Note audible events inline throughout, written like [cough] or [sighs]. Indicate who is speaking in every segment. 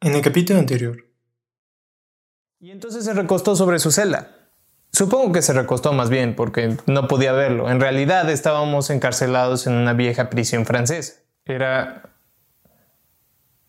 Speaker 1: En el capítulo anterior.
Speaker 2: Y entonces se recostó sobre su celda. Supongo que se recostó más bien porque no podía verlo. En realidad estábamos encarcelados en una vieja prisión francesa. Era...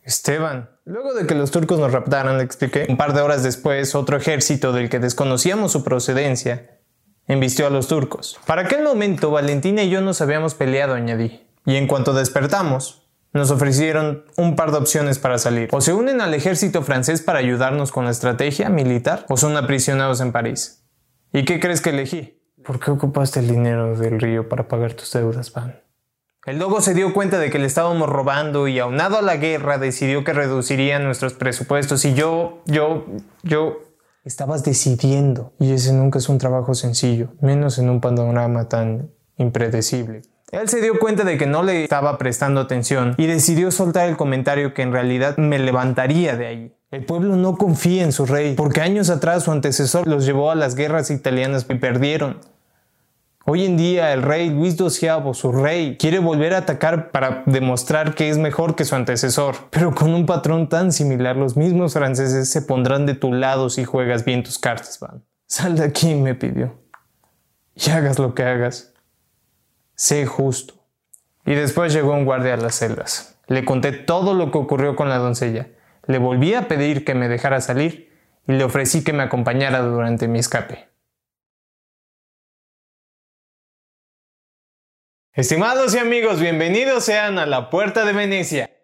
Speaker 2: Esteban. Luego de que los turcos nos raptaran, le expliqué. Un par de horas después, otro ejército del que desconocíamos su procedencia embistió a los turcos. Para aquel momento, Valentina y yo nos habíamos peleado, añadí. Y en cuanto despertamos, nos ofrecieron un par de opciones para salir. O se unen al ejército francés para ayudarnos con la estrategia militar, o son aprisionados en París. ¿Y qué crees que elegí? ¿Por qué ocupaste el dinero del río para pagar tus deudas, Van? El lobo se dio cuenta de que le estábamos robando y aunado a la guerra decidió que reduciría nuestros presupuestos y yo, yo, yo... Estabas decidiendo y ese nunca es un trabajo sencillo, menos en un panorama tan impredecible. Él se dio cuenta de que no le estaba prestando atención y decidió soltar el comentario que en realidad me levantaría de ahí. El pueblo no confía en su rey, porque años atrás su antecesor los llevó a las guerras italianas y perdieron. Hoy en día el rey Luis XII, su rey, quiere volver a atacar para demostrar que es mejor que su antecesor. Pero con un patrón tan similar, los mismos franceses se pondrán de tu lado si juegas bien tus cartas, Van. Sal de aquí, me pidió. Y hagas lo que hagas sé justo. Y después llegó un guardia a las celdas. Le conté todo lo que ocurrió con la doncella. Le volví a pedir que me dejara salir y le ofrecí que me acompañara durante mi escape. Estimados y amigos, bienvenidos sean a la Puerta de Venecia.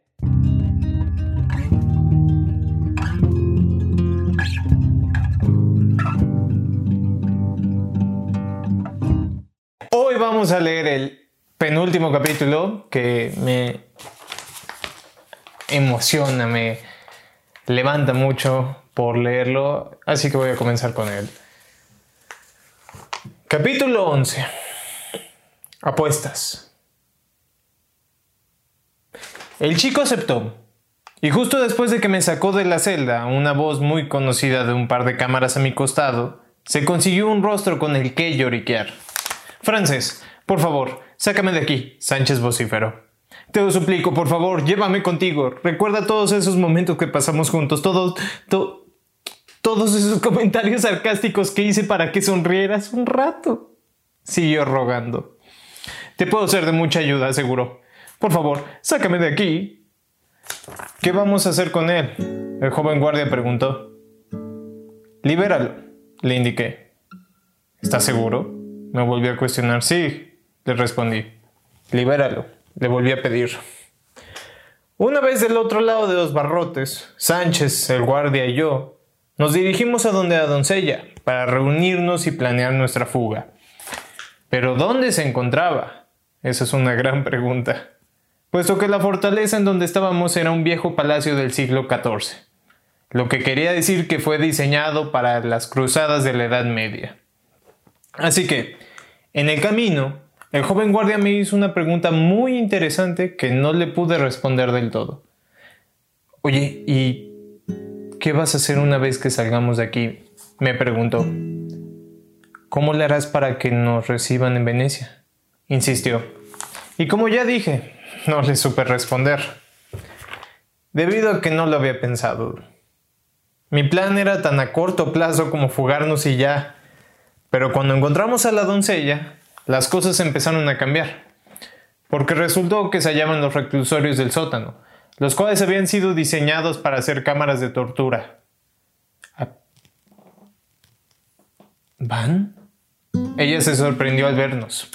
Speaker 2: Vamos a leer el penúltimo capítulo que me emociona, me levanta mucho por leerlo, así que voy a comenzar con él. Capítulo 11. Apuestas. El chico aceptó. Y justo después de que me sacó de la celda una voz muy conocida de un par de cámaras a mi costado, se consiguió un rostro con el que lloriquear. Francés, por favor, sácame de aquí, Sánchez vocífero. Te lo suplico, por favor, llévame contigo. Recuerda todos esos momentos que pasamos juntos, todos, todos esos [laughs] comentarios sarcásticos que hice para que sonrieras un rato. Siguió rogando. Te puedo ser de mucha ayuda, seguro. Por favor, sácame de aquí. ¿Qué vamos a hacer con él? El joven guardia preguntó. Libéralo, le indiqué. ¿Estás seguro? Me volvió a cuestionar. Sí, le respondí. Libéralo. Le volví a pedir. Una vez del otro lado de los barrotes, Sánchez, el guardia y yo, nos dirigimos a donde la doncella, para reunirnos y planear nuestra fuga. Pero ¿dónde se encontraba? Esa es una gran pregunta, puesto que la fortaleza en donde estábamos era un viejo palacio del siglo XIV, lo que quería decir que fue diseñado para las cruzadas de la Edad Media. Así que, en el camino, el joven guardia me hizo una pregunta muy interesante que no le pude responder del todo. Oye, ¿y qué vas a hacer una vez que salgamos de aquí? Me preguntó. ¿Cómo le harás para que nos reciban en Venecia? Insistió. Y como ya dije, no le supe responder. Debido a que no lo había pensado. Mi plan era tan a corto plazo como fugarnos y ya. Pero cuando encontramos a la doncella, las cosas empezaron a cambiar, porque resultó que se hallaban los reclusorios del sótano, los cuales habían sido diseñados para hacer cámaras de tortura. Ah. ¿Van? Ella se sorprendió al vernos.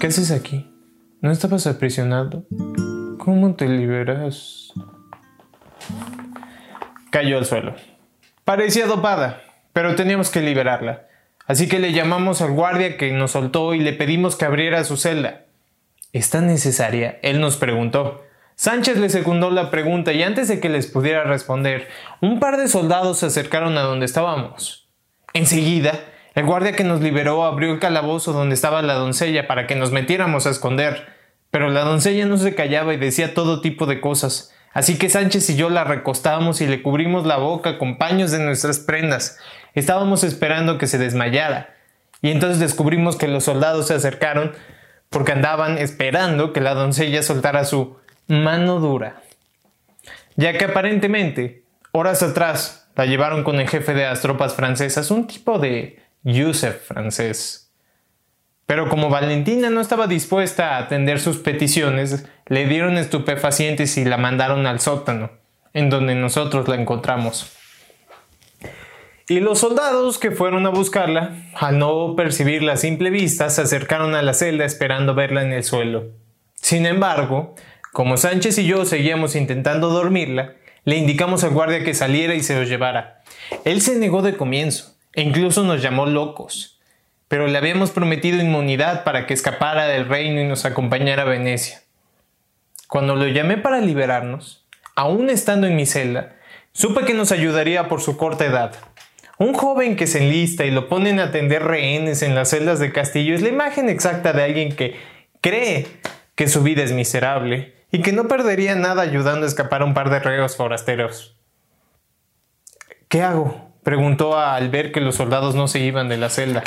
Speaker 2: ¿Qué haces aquí? ¿No estabas aprisionado? ¿Cómo te liberas? Cayó al suelo. Parecía dopada, pero teníamos que liberarla. Así que le llamamos al guardia que nos soltó y le pedimos que abriera su celda. ¿Es tan necesaria? Él nos preguntó. Sánchez le secundó la pregunta y antes de que les pudiera responder, un par de soldados se acercaron a donde estábamos. Enseguida, el guardia que nos liberó abrió el calabozo donde estaba la doncella para que nos metiéramos a esconder, pero la doncella no se callaba y decía todo tipo de cosas. Así que Sánchez y yo la recostamos y le cubrimos la boca con paños de nuestras prendas. Estábamos esperando que se desmayara. Y entonces descubrimos que los soldados se acercaron porque andaban esperando que la doncella soltara su mano dura. ya que aparentemente, horas atrás, la llevaron con el jefe de las tropas francesas, un tipo de Yusef francés. Pero como Valentina no estaba dispuesta a atender sus peticiones, le dieron estupefacientes y la mandaron al sótano, en donde nosotros la encontramos. Y los soldados que fueron a buscarla, al no percibirla a simple vista, se acercaron a la celda esperando verla en el suelo. Sin embargo, como Sánchez y yo seguíamos intentando dormirla, le indicamos al guardia que saliera y se los llevara. Él se negó de comienzo, e incluso nos llamó locos, pero le habíamos prometido inmunidad para que escapara del reino y nos acompañara a Venecia. Cuando lo llamé para liberarnos, aún estando en mi celda, supe que nos ayudaría por su corta edad. Un joven que se enlista y lo ponen a atender rehenes en las celdas de Castillo es la imagen exacta de alguien que cree que su vida es miserable y que no perdería nada ayudando a escapar a un par de reos forasteros. ¿Qué hago? preguntó al ver que los soldados no se iban de la celda.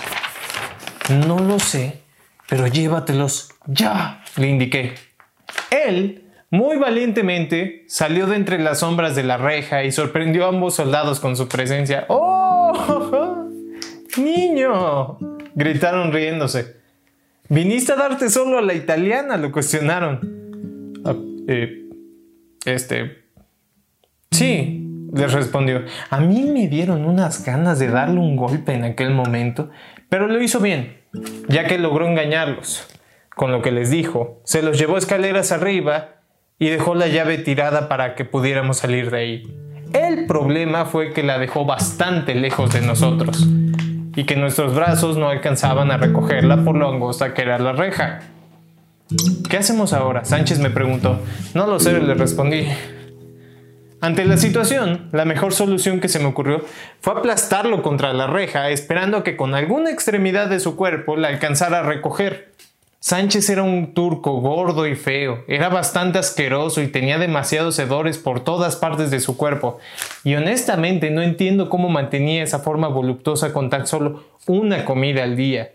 Speaker 2: No lo sé, pero llévatelos ya, le indiqué. Él, muy valientemente, salió de entre las sombras de la reja y sorprendió a ambos soldados con su presencia. ¡Oh! [laughs] ¡Niño! gritaron riéndose. ¿Viniste a darte solo a la italiana? lo cuestionaron. Ah, eh, este... Sí, les respondió. A mí me dieron unas ganas de darle un golpe en aquel momento, pero lo hizo bien, ya que logró engañarlos. Con lo que les dijo, se los llevó escaleras arriba y dejó la llave tirada para que pudiéramos salir de ahí. El problema fue que la dejó bastante lejos de nosotros y que nuestros brazos no alcanzaban a recogerla por lo angosta que era la reja. ¿Qué hacemos ahora? Sánchez me preguntó. No lo sé, le respondí. Ante la situación, la mejor solución que se me ocurrió fue aplastarlo contra la reja, esperando que con alguna extremidad de su cuerpo la alcanzara a recoger. Sánchez era un turco gordo y feo, era bastante asqueroso y tenía demasiados hedores por todas partes de su cuerpo, y honestamente no entiendo cómo mantenía esa forma voluptuosa con tan solo una comida al día.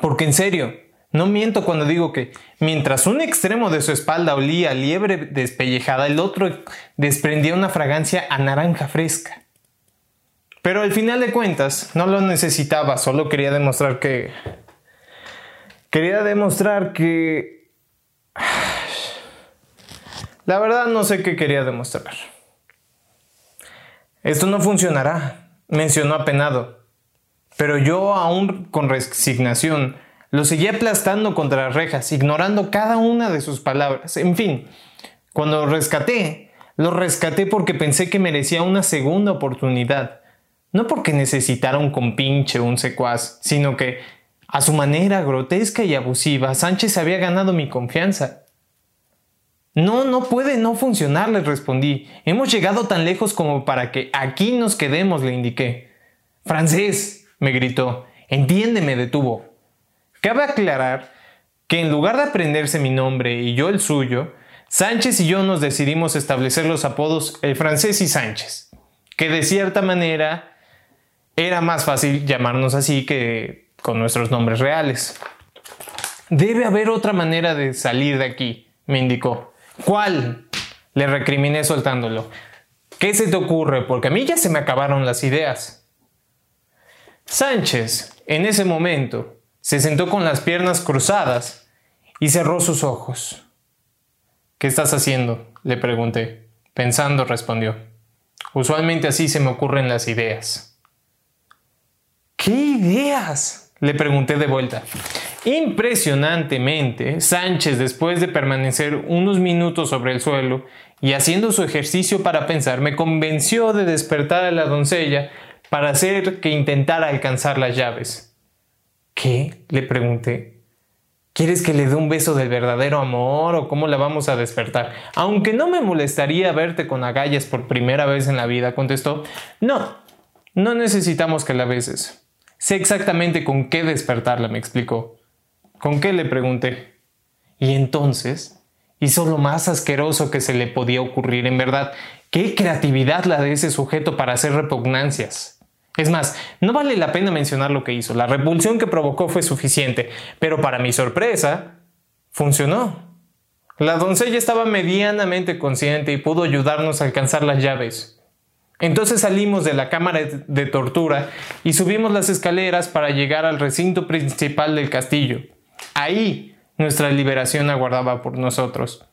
Speaker 2: Porque en serio, no miento cuando digo que mientras un extremo de su espalda olía a liebre despellejada, el otro desprendía una fragancia a naranja fresca. Pero al final de cuentas, no lo necesitaba, solo quería demostrar que... Quería demostrar que... La verdad no sé qué quería demostrar. Esto no funcionará, mencionó apenado. Pero yo aún con resignación lo seguía aplastando contra las rejas, ignorando cada una de sus palabras. En fin, cuando lo rescaté, lo rescaté porque pensé que merecía una segunda oportunidad. No porque necesitara un compinche o un secuaz, sino que, a su manera grotesca y abusiva, Sánchez había ganado mi confianza. No, no puede no funcionar, le respondí. Hemos llegado tan lejos como para que aquí nos quedemos, le indiqué. Francés, me gritó. Entiéndeme, detuvo. Cabe aclarar que en lugar de aprenderse mi nombre y yo el suyo, Sánchez y yo nos decidimos establecer los apodos el francés y Sánchez, que de cierta manera era más fácil llamarnos así que con nuestros nombres reales. Debe haber otra manera de salir de aquí, me indicó. ¿Cuál? Le recriminé soltándolo. ¿Qué se te ocurre? Porque a mí ya se me acabaron las ideas. Sánchez, en ese momento, se sentó con las piernas cruzadas y cerró sus ojos. ¿Qué estás haciendo? le pregunté. Pensando, respondió. Usualmente así se me ocurren las ideas. ¿Qué ideas? Le pregunté de vuelta. Impresionantemente, Sánchez, después de permanecer unos minutos sobre el suelo y haciendo su ejercicio para pensar, me convenció de despertar a la doncella para hacer que intentara alcanzar las llaves. ¿Qué? le pregunté. ¿Quieres que le dé un beso del verdadero amor o cómo la vamos a despertar? Aunque no me molestaría verte con agallas por primera vez en la vida, contestó. No, no necesitamos que la beses. Sé exactamente con qué despertarla, me explicó. ¿Con qué? le pregunté. Y entonces hizo lo más asqueroso que se le podía ocurrir, en verdad. Qué creatividad la de ese sujeto para hacer repugnancias. Es más, no vale la pena mencionar lo que hizo. La repulsión que provocó fue suficiente, pero para mi sorpresa, funcionó. La doncella estaba medianamente consciente y pudo ayudarnos a alcanzar las llaves. Entonces salimos de la cámara de tortura y subimos las escaleras para llegar al recinto principal del castillo. Ahí nuestra liberación aguardaba por nosotros.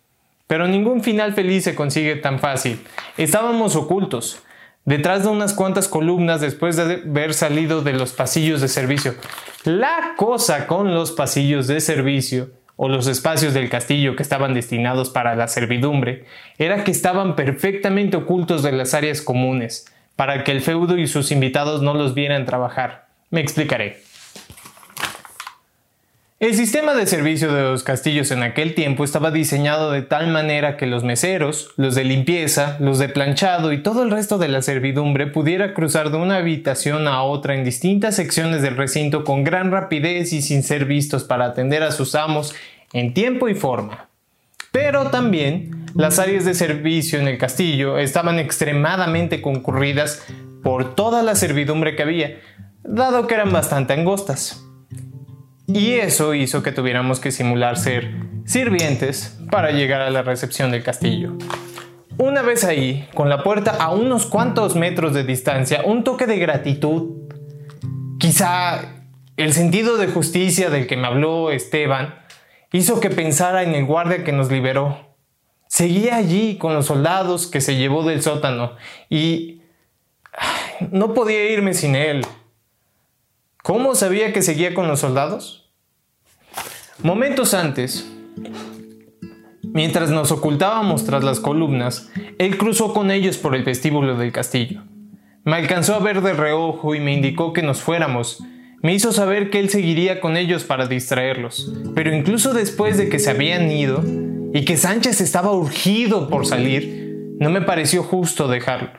Speaker 2: Pero ningún final feliz se consigue tan fácil. Estábamos ocultos, detrás de unas cuantas columnas después de haber salido de los pasillos de servicio. La cosa con los pasillos de servicio o los espacios del castillo que estaban destinados para la servidumbre era que estaban perfectamente ocultos de las áreas comunes, para que el feudo y sus invitados no los vieran trabajar. Me explicaré. El sistema de servicio de los castillos en aquel tiempo estaba diseñado de tal manera que los meseros, los de limpieza, los de planchado y todo el resto de la servidumbre pudiera cruzar de una habitación a otra en distintas secciones del recinto con gran rapidez y sin ser vistos para atender a sus amos en tiempo y forma. Pero también las áreas de servicio en el castillo estaban extremadamente concurridas por toda la servidumbre que había, dado que eran bastante angostas. Y eso hizo que tuviéramos que simular ser sirvientes para llegar a la recepción del castillo. Una vez ahí, con la puerta a unos cuantos metros de distancia, un toque de gratitud, quizá el sentido de justicia del que me habló Esteban, hizo que pensara en el guardia que nos liberó. Seguía allí con los soldados que se llevó del sótano y no podía irme sin él. ¿Cómo sabía que seguía con los soldados? Momentos antes, mientras nos ocultábamos tras las columnas, él cruzó con ellos por el vestíbulo del castillo. Me alcanzó a ver de reojo y me indicó que nos fuéramos. Me hizo saber que él seguiría con ellos para distraerlos, pero incluso después de que se habían ido y que Sánchez estaba urgido por salir, no me pareció justo dejarlo.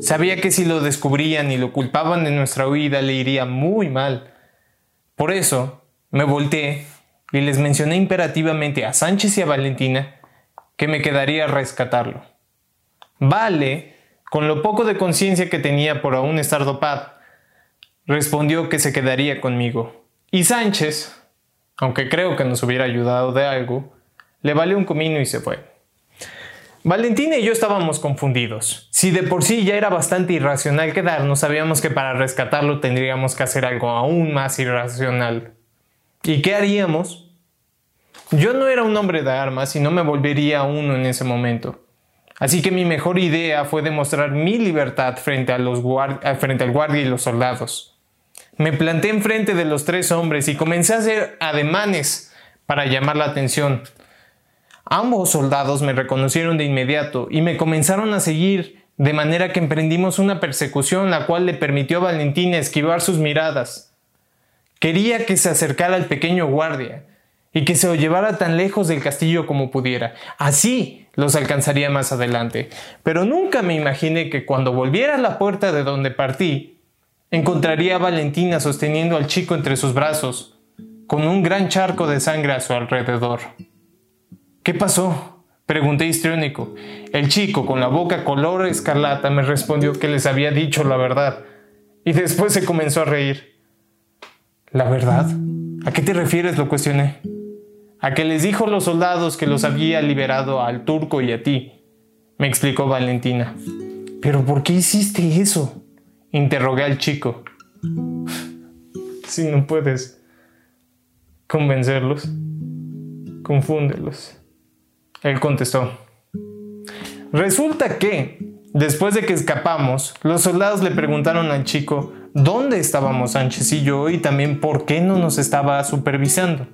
Speaker 2: Sabía que si lo descubrían y lo culpaban de nuestra huida le iría muy mal. Por eso me volteé y les mencioné imperativamente a Sánchez y a Valentina que me quedaría a rescatarlo. Vale, con lo poco de conciencia que tenía por aún estar dopado, respondió que se quedaría conmigo. Y Sánchez, aunque creo que nos hubiera ayudado de algo, le valió un comino y se fue. Valentina y yo estábamos confundidos. Si de por sí ya era bastante irracional quedarnos, sabíamos que para rescatarlo tendríamos que hacer algo aún más irracional. ¿Y qué haríamos? Yo no era un hombre de armas y no me volvería uno en ese momento. Así que mi mejor idea fue demostrar mi libertad frente, eh, frente al guardia y los soldados. Me planté enfrente de los tres hombres y comencé a hacer ademanes para llamar la atención. Ambos soldados me reconocieron de inmediato y me comenzaron a seguir, de manera que emprendimos una persecución la cual le permitió a Valentina esquivar sus miradas. Quería que se acercara al pequeño guardia y que se lo llevara tan lejos del castillo como pudiera. Así los alcanzaría más adelante. Pero nunca me imaginé que cuando volviera a la puerta de donde partí, encontraría a Valentina sosteniendo al chico entre sus brazos, con un gran charco de sangre a su alrededor. ¿Qué pasó? Pregunté histriónico. El chico, con la boca color escarlata, me respondió que les había dicho la verdad. Y después se comenzó a reír. ¿La verdad? ¿A qué te refieres? lo cuestioné. A que les dijo los soldados que los había liberado al turco y a ti, me explicó Valentina. ¿Pero por qué hiciste eso? Interrogué al chico. si no puedes convencerlos, confúndelos. Él contestó, resulta que, después de que escapamos, los soldados le preguntaron al chico dónde estábamos Sánchez y yo y también por qué no nos estaba supervisando.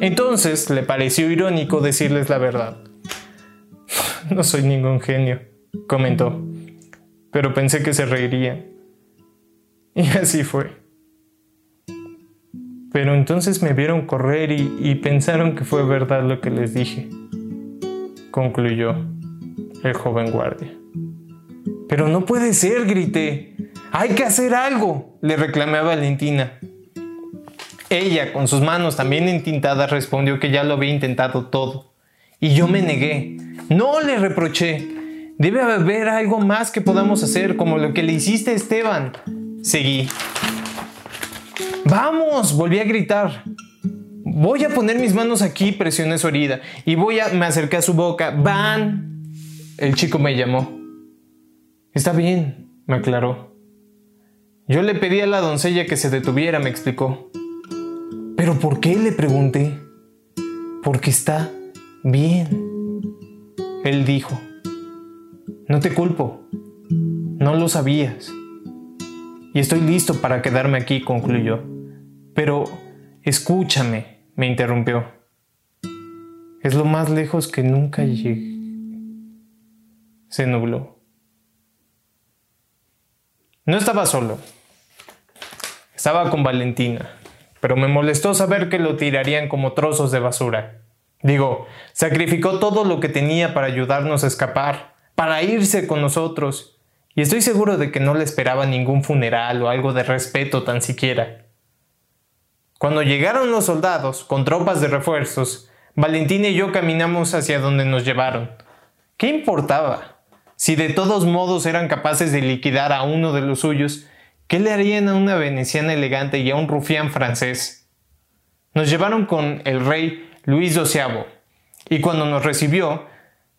Speaker 2: Entonces le pareció irónico decirles la verdad. [laughs] No soy ningún genio, comentó, pero pensé que se reirían. Y así fue. Pero entonces me vieron correr y, pensaron que fue verdad lo que les dije concluyó el joven guardia. Pero no puede ser, grité. Hay que hacer algo, le reclamé a Valentina. Ella, con sus manos también entintadas, respondió que ya lo había intentado todo. Y yo me negué. No le reproché. Debe haber algo más que podamos hacer, como lo que le hiciste a Esteban. Seguí. Vamos, volví a gritar. Voy a poner mis manos aquí, presioné su herida, y voy a... Me acerqué a su boca. Van. El chico me llamó. Está bien, me aclaró. Yo le pedí a la doncella que se detuviera, me explicó. ¿Pero por qué? le pregunté. Porque está bien. Él dijo. No te culpo. No lo sabías. Y estoy listo para quedarme aquí, concluyó. Pero escúchame, me interrumpió. Es lo más lejos que nunca llegué. Se nubló. No estaba solo. Estaba con Valentina, pero me molestó saber que lo tirarían como trozos de basura. Digo, sacrificó todo lo que tenía para ayudarnos a escapar, para irse con nosotros, y estoy seguro de que no le esperaba ningún funeral o algo de respeto tan siquiera. Cuando llegaron los soldados, con tropas de refuerzos, Valentina y yo caminamos hacia donde nos llevaron. ¿Qué importaba? Si de todos modos eran capaces de liquidar a uno de los suyos, ¿qué le harían a una veneciana elegante y a un rufián francés? Nos llevaron con el rey Luis XII, y cuando nos recibió,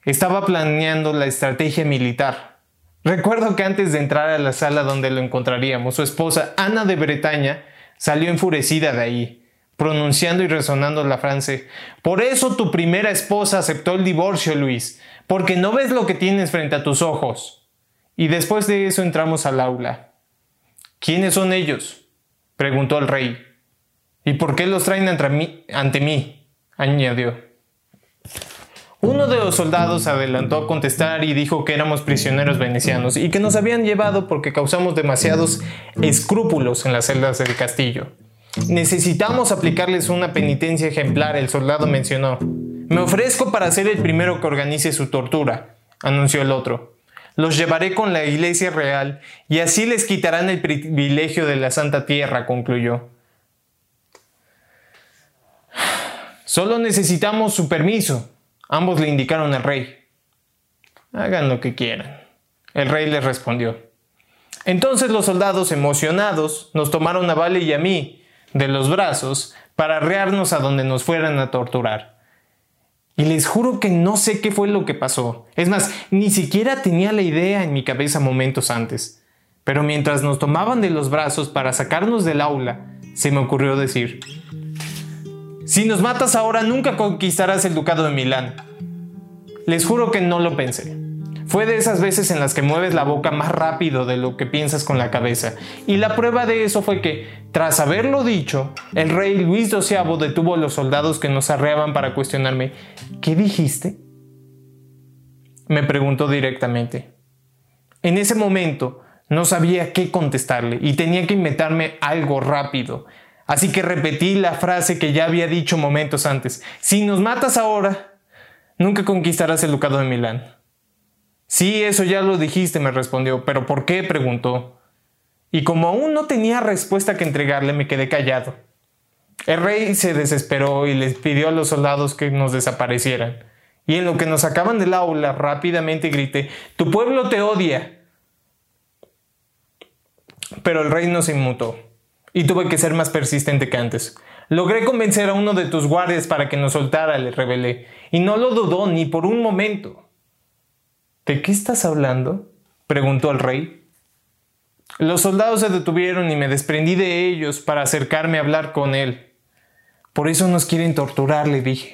Speaker 2: estaba planeando la estrategia militar. Recuerdo que antes de entrar a la sala donde lo encontraríamos, su esposa Ana de Bretaña salió enfurecida de ahí, pronunciando y resonando la frase Por eso tu primera esposa aceptó el divorcio, Luis, porque no ves lo que tienes frente a tus ojos. Y después de eso entramos al aula. ¿Quiénes son ellos? preguntó el rey. ¿Y por qué los traen ante mí? Ante mí? añadió. Uno de los soldados adelantó a contestar y dijo que éramos prisioneros venecianos y que nos habían llevado porque causamos demasiados escrúpulos en las celdas del castillo. Necesitamos aplicarles una penitencia ejemplar, el soldado mencionó. Me ofrezco para ser el primero que organice su tortura, anunció el otro. Los llevaré con la iglesia real y así les quitarán el privilegio de la Santa Tierra, concluyó. Solo necesitamos su permiso. Ambos le indicaron al rey. Hagan lo que quieran. El rey les respondió. Entonces los soldados emocionados nos tomaron a Vale y a mí de los brazos para arrearnos a donde nos fueran a torturar. Y les juro que no sé qué fue lo que pasó. Es más, ni siquiera tenía la idea en mi cabeza momentos antes. Pero mientras nos tomaban de los brazos para sacarnos del aula, se me ocurrió decir, si nos matas ahora nunca conquistarás el ducado de Milán. Les juro que no lo pensé. Fue de esas veces en las que mueves la boca más rápido de lo que piensas con la cabeza. Y la prueba de eso fue que, tras haberlo dicho, el rey Luis XII detuvo a los soldados que nos arreaban para cuestionarme, ¿qué dijiste? Me preguntó directamente. En ese momento no sabía qué contestarle y tenía que inventarme algo rápido, Así que repetí la frase que ya había dicho momentos antes. Si nos matas ahora, nunca conquistarás el ducado de Milán. Sí, eso ya lo dijiste, me respondió, pero ¿por qué? preguntó. Y como aún no tenía respuesta que entregarle, me quedé callado. El rey se desesperó y les pidió a los soldados que nos desaparecieran. Y en lo que nos sacaban del aula, rápidamente grité, Tu pueblo te odia. Pero el rey no se inmutó y tuve que ser más persistente que antes. Logré convencer a uno de tus guardias para que nos soltara, le revelé, y no lo dudó ni por un momento. ¿De qué estás hablando? preguntó el rey. Los soldados se detuvieron y me desprendí de ellos para acercarme a hablar con él. Por eso nos quieren torturar, le dije,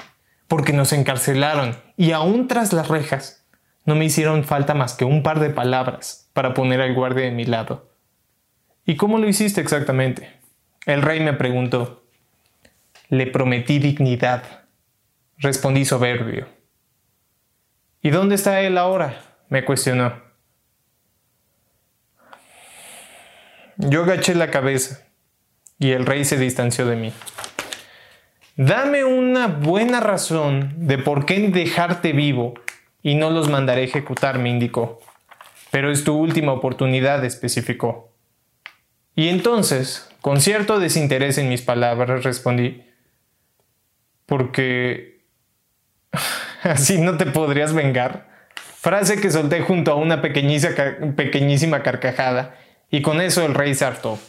Speaker 2: porque nos encarcelaron y aún tras las rejas no me hicieron falta más que un par de palabras para poner al guardia de mi lado. ¿Y cómo lo hiciste exactamente? El rey me preguntó. Le prometí dignidad. Respondí soberbio. ¿Y dónde está él ahora? me cuestionó. Yo agaché la cabeza y el rey se distanció de mí. Dame una buena razón de por qué dejarte vivo y no los mandaré ejecutar, me indicó. Pero es tu última oportunidad, especificó. Y entonces, con cierto desinterés en mis palabras, respondí, porque [laughs] así no te podrías vengar. Frase que solté junto a una pequeñísima carcajada, y con eso el rey se hartó.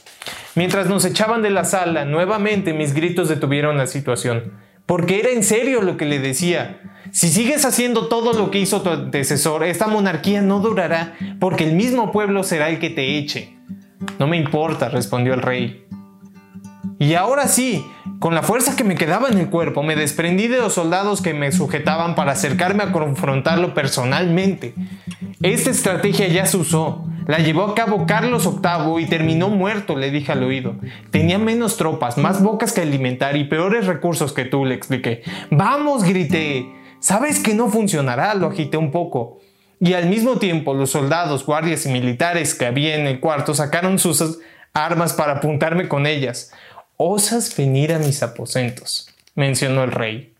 Speaker 2: Mientras nos echaban de la sala, nuevamente mis gritos detuvieron la situación. Porque era en serio lo que le decía. Si sigues haciendo todo lo que hizo tu antecesor, esta monarquía no durará porque el mismo pueblo será el que te eche. No me importa, respondió el rey. Y ahora sí, con la fuerza que me quedaba en el cuerpo, me desprendí de los soldados que me sujetaban para acercarme a confrontarlo personalmente. Esta estrategia ya se usó. La llevó a cabo Carlos VIII y terminó muerto, le dije al oído. Tenía menos tropas, más bocas que alimentar y peores recursos que tú, le expliqué. Vamos, grité. Sabes que no funcionará, lo agité un poco. Y al mismo tiempo los soldados, guardias y militares que había en el cuarto sacaron sus armas para apuntarme con ellas. Osas venir a mis aposentos, mencionó el rey.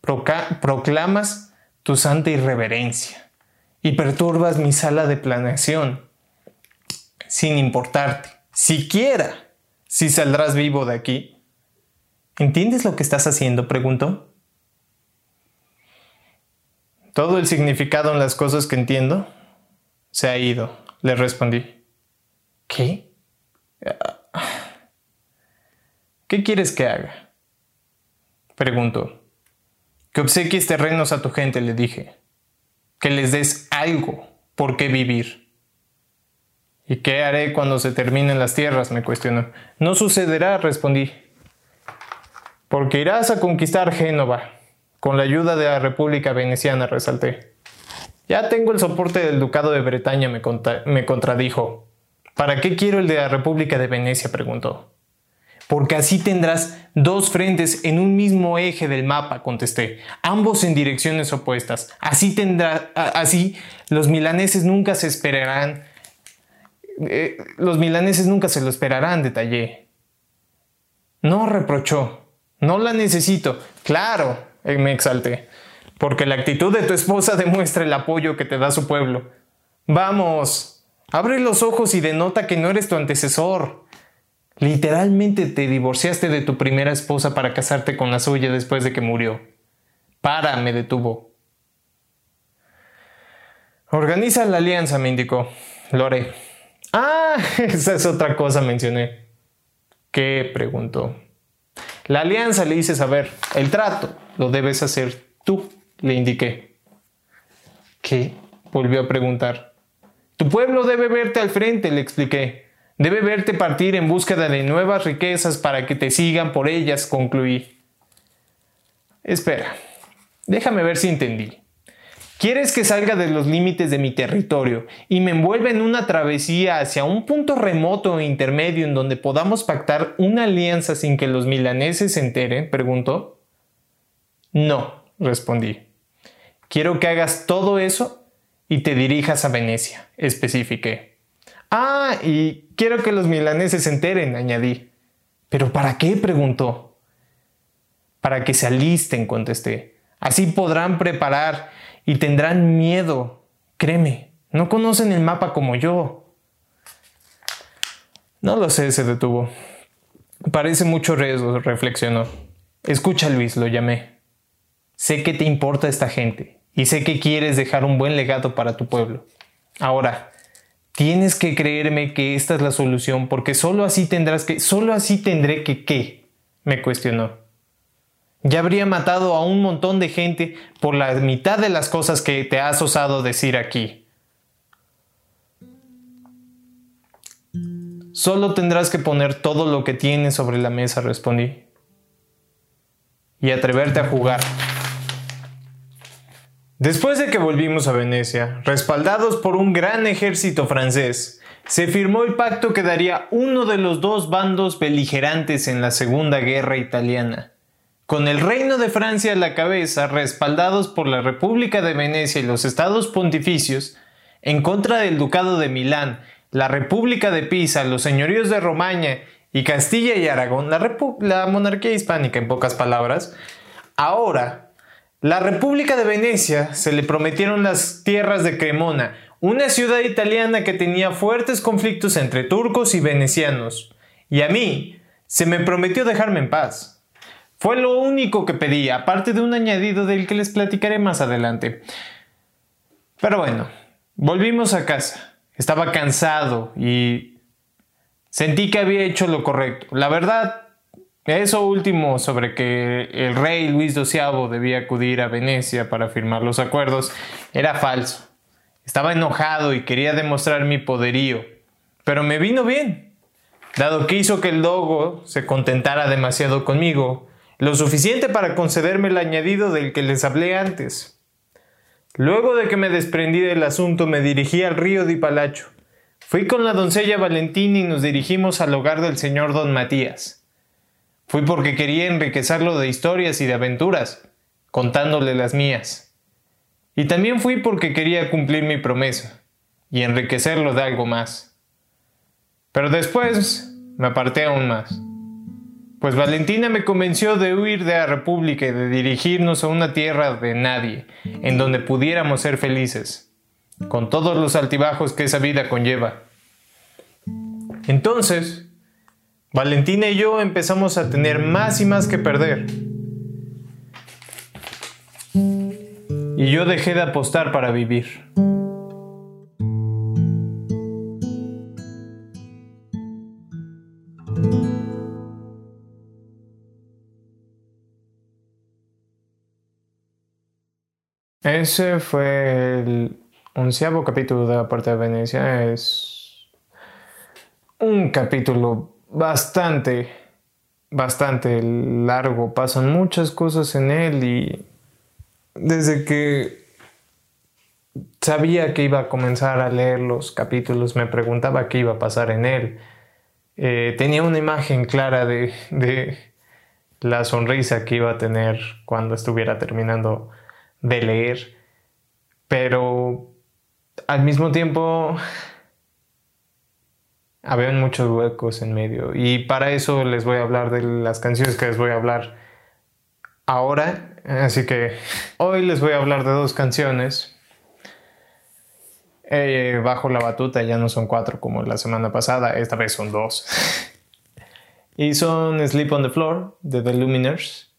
Speaker 2: proclamas tu santa irreverencia y perturbas mi sala de planeación sin importarte, siquiera si saldrás vivo de aquí. ¿Entiendes lo que estás haciendo? preguntó. Todo el significado en las cosas que entiendo se ha ido, le respondí. ¿Qué? ¿Qué quieres que haga? Preguntó. Que obsequies terrenos a tu gente, le dije. Que les des algo por qué vivir. ¿Y qué haré cuando se terminen las tierras? me cuestionó. No sucederá, respondí. Porque irás a conquistar Génova, con la ayuda de la República Veneciana, resalté. Ya tengo el soporte del Ducado de Bretaña, me, contradijo. ¿Para qué quiero el de la República de Venecia? preguntó. Porque así tendrás dos frentes en un mismo eje del mapa, contesté, ambos en direcciones opuestas. Así tendrá, así los milaneses nunca se esperarán eh, los milaneses nunca se lo esperarán, detallé. No reprochó. No la necesito. Claro, me exalté. Porque la actitud de tu esposa demuestra el apoyo que te da su pueblo. Vamos, abre los ojos y denota que no eres tu antecesor. Literalmente te divorciaste de tu primera esposa para casarte con la suya después de que murió. Para, me detuvo. Organiza la alianza, me indicó. Lore. Ah, [laughs] esa es otra cosa, mencioné. ¿Qué? preguntó. La alianza le hice saber. El trato lo debes hacer tú, le indiqué. ¿Qué? volvió a preguntar. Tu pueblo debe verte al frente, le expliqué. Debe verte partir en búsqueda de nuevas riquezas para que te sigan por ellas, concluí. Espera, déjame ver si entendí. Quieres que salga de los límites de mi territorio y me envuelva en una travesía hacia un punto remoto e intermedio en donde podamos pactar una alianza sin que los milaneses se enteren? preguntó. No, respondí. Quiero que hagas todo eso y te dirijas a Venecia, especifiqué. Ah, y quiero que los milaneses se enteren, añadí. ¿Pero para qué? preguntó. Para que se alisten, contesté. Así podrán preparar y tendrán miedo. Créeme, no conocen el mapa como yo. No lo sé, se detuvo. Parece mucho riesgo, reflexionó. Escucha, Luis, lo llamé. Sé que te importa esta gente y sé que quieres dejar un buen legado para tu pueblo. Ahora, tienes que creerme que esta es la solución porque solo así tendrás que, solo así tendré que qué, me cuestionó. Ya habría matado a un montón de gente por la mitad de las cosas que te has osado decir aquí. Solo tendrás que poner todo lo que tienes sobre la mesa, respondí. Y atreverte a jugar. Después de que volvimos a Venecia, respaldados por un gran ejército francés, se firmó el pacto que daría uno de los dos bandos beligerantes en la Segunda Guerra Italiana. Con el Reino de Francia a la cabeza, respaldados por la República de Venecia y los estados pontificios, en contra del Ducado de Milán, la República de Pisa, los señoríos de Romaña y Castilla y Aragón, la, la monarquía hispánica en pocas palabras, ahora la República de Venecia se le prometieron las tierras de Cremona, una ciudad italiana que tenía fuertes conflictos entre turcos y venecianos, y a mí se me prometió dejarme en paz. Fue lo único que pedí, aparte de un añadido del que les platicaré más adelante. Pero bueno, volvimos a casa. Estaba cansado y Sentí que había hecho lo correcto. La verdad, eso último sobre que el rey Luis XII debía acudir a Venecia para firmar los acuerdos era falso. Estaba enojado y quería demostrar mi poderío, pero me vino bien, dado que hizo que el dogo se contentara demasiado conmigo, lo suficiente para concederme el añadido del que les hablé antes. Luego de que me desprendí del asunto me dirigí al río de Palacho. Fui con la doncella Valentina y nos dirigimos al hogar del señor don Matías. Fui porque quería enriquecerlo de historias y de aventuras, contándole las mías. Y también fui porque quería cumplir mi promesa y enriquecerlo de algo más. Pero después me aparté aún más, pues Valentina me convenció de huir de la República y de dirigirnos a una tierra de nadie, en donde pudiéramos ser felices con todos los altibajos que esa vida conlleva. Entonces, Valentina y yo empezamos a tener más y más que perder. Y yo dejé de apostar para vivir. Ese fue el onceavo capítulo de la Puerta de Venecia es un capítulo bastante, bastante largo. Pasan muchas cosas en él y desde que sabía que iba a comenzar a leer los capítulos me preguntaba qué iba a pasar en él. Eh, tenía una imagen clara de, de la sonrisa que iba a tener cuando estuviera terminando de leer, pero al mismo tiempo había muchos huecos en medio y para eso les voy a hablar de las canciones que les voy a hablar ahora. Así que hoy les voy a hablar de dos canciones. Eh, bajo la batuta ya no son cuatro como la semana pasada, esta vez son dos. [laughs] y son Sleep on the Floor de The Luminers,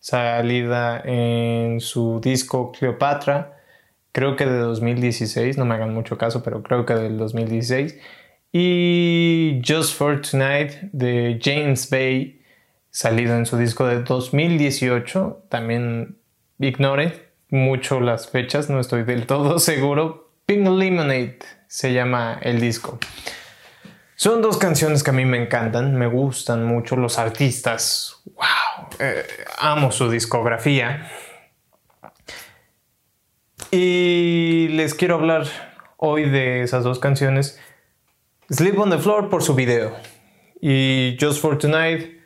Speaker 2: salida en su disco Cleopatra creo que de 2016, no me hagan mucho caso, pero creo que del 2016. Y Just for Tonight de James Bay, salido en su disco de 2018. También ignore mucho las fechas, no estoy del todo [laughs] seguro. Pink Lemonade se llama el disco. Son dos canciones que a mí me encantan, me gustan mucho los artistas. ¡Wow! Eh, amo su discografía. Y les quiero hablar hoy de esas dos canciones. Sleep on the Floor por su video y Just for Tonight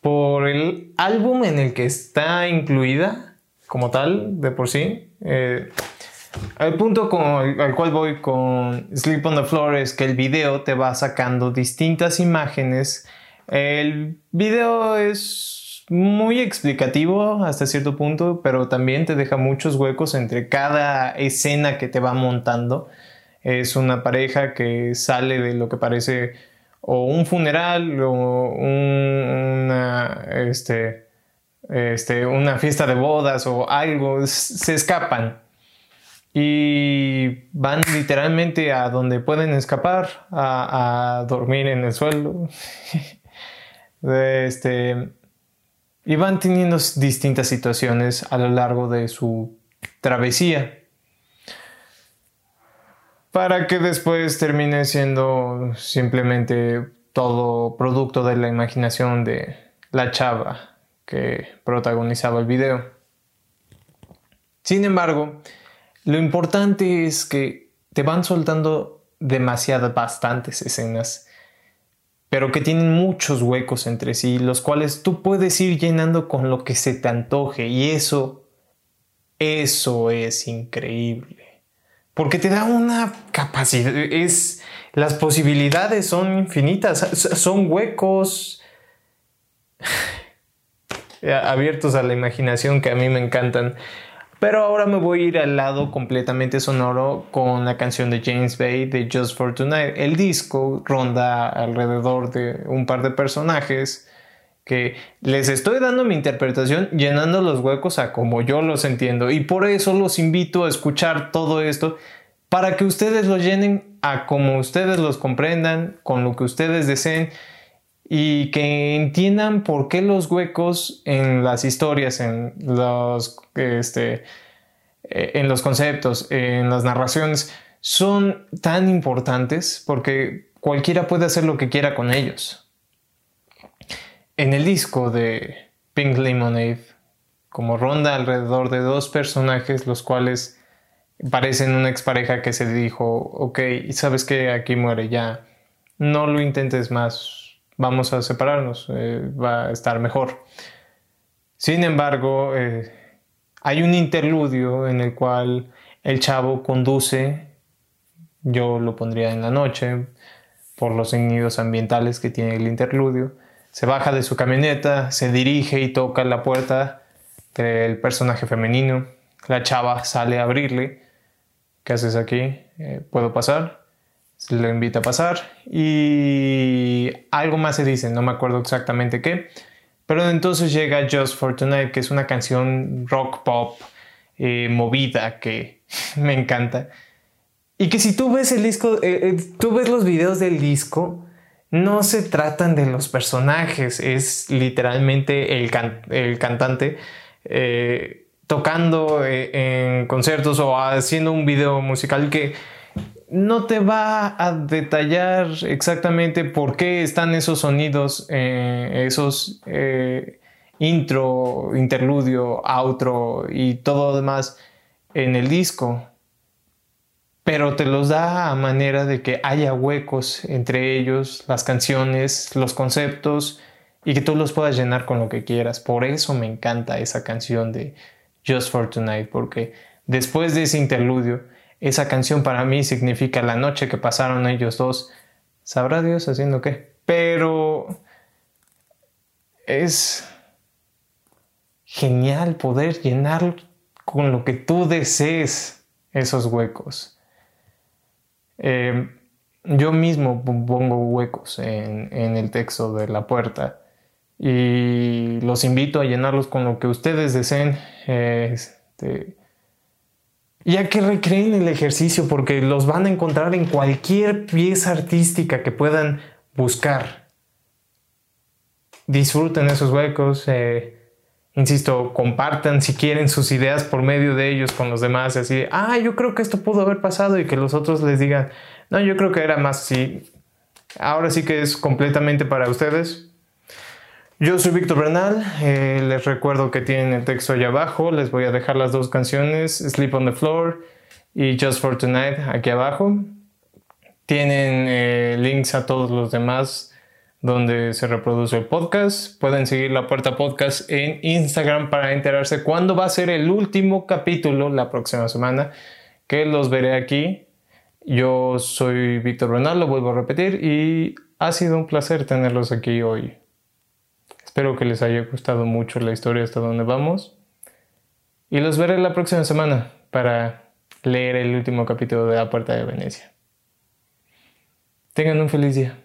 Speaker 2: por el álbum en el que está incluida como tal de por sí. Eh, el punto al cual voy con Sleep on the Floor es que el video te va sacando distintas imágenes. El video es muy explicativo hasta cierto punto, pero también te deja muchos huecos entre cada escena que te va montando. Es una pareja que sale de lo que parece o un funeral o una, este, este, una fiesta de bodas o algo, se escapan y van literalmente a donde pueden escapar, a, a dormir en el suelo. [laughs] este, y van teniendo distintas situaciones a lo largo de su travesía para que después termine siendo simplemente todo producto de la imaginación de la chava que protagonizaba el video. Sin embargo, lo importante es que te van soltando demasiadas, bastantes escenas pero que tienen muchos huecos entre sí, los cuales tú puedes ir llenando con lo que se te antoje y eso, eso es increíble. Porque te da una capacidad, es, las posibilidades son infinitas, son huecos [sighs] abiertos a la imaginación que a mí me encantan. Pero ahora me voy a ir al lado completamente sonoro con la canción de James Bay de Just for Tonight. El disco ronda alrededor de un par de personajes que les estoy dando mi interpretación llenando los huecos a como yo los entiendo y por eso los invito a escuchar todo esto para que ustedes lo llenen a como ustedes los comprendan, con lo que ustedes deseen y que entiendan por qué los huecos en las historias, en los, este, eh, en los conceptos, en las narraciones, son tan importantes porque cualquiera puede hacer lo que quiera con ellos. En el disco de Pink Lemonade, como ronda alrededor de dos personajes, los cuales parecen una expareja que se dijo, ok, sabes que aquí muere ya, no lo intentes más, vamos a separarnos, eh, va a estar mejor. Sin embargo, eh, hay un interludio en el cual el chavo conduce, yo lo pondría en la noche, por los sonidos ambientales que tiene el interludio, se baja de su camioneta, se dirige y toca la puerta del personaje femenino. La chava sale a abrirle ¿qué haces aquí? Eh, ¿Puedo pasar? Se le invita a pasar y algo más se dice, no me acuerdo exactamente qué. Pero entonces llega Just for Tonight, que es una canción rock pop eh, movida que [laughs] me encanta. Y que si tú ves el disco, eh, tú ves los videos del disco, no se tratan de los personajes, es literalmente el, el cantante tocando eh, en conciertos o haciendo un video musical que no te va a detallar exactamente por qué están esos sonidos, eh, esos eh, intro, interludio, outro y todo lo demás en el disco. Pero te los da a manera de que haya huecos entre ellos, las canciones, los conceptos y que tú los puedas llenar con lo que quieras. Por eso me encanta esa canción de Just for Tonight, porque después de ese interludio, esa canción para mí significa la noche que pasaron ellos dos. Sabrá Dios haciendo qué. Pero es genial poder llenar con lo que tú desees esos huecos. Eh, yo mismo pongo huecos en, en el texto de la puerta y los invito a llenarlos con lo que ustedes deseen. Este, ya que recreen el ejercicio porque los van a encontrar en cualquier pieza artística que puedan buscar. Disfruten esos huecos. Eh, insisto, compartan si quieren sus ideas por medio de ellos con los demás. Así, ah, yo creo que esto pudo haber pasado y que los otros les digan, no, yo creo que era más así. Ahora sí que es completamente para ustedes. Yo soy Víctor Bernal, eh, les recuerdo que tienen el texto allá abajo, les voy a dejar las dos canciones, Sleep on the Floor y Just for Tonight aquí abajo. Tienen eh, links a todos los demás donde se reproduce el podcast. Pueden seguir la puerta podcast en Instagram para enterarse cuándo va a ser el último capítulo la próxima semana, que los veré aquí. Yo soy Víctor Bernal, lo vuelvo a repetir y ha sido un placer tenerlos aquí hoy. Espero que les haya gustado mucho la historia hasta donde vamos. Y los veré la próxima semana para leer el último capítulo de La Puerta de Venecia. Tengan un feliz día.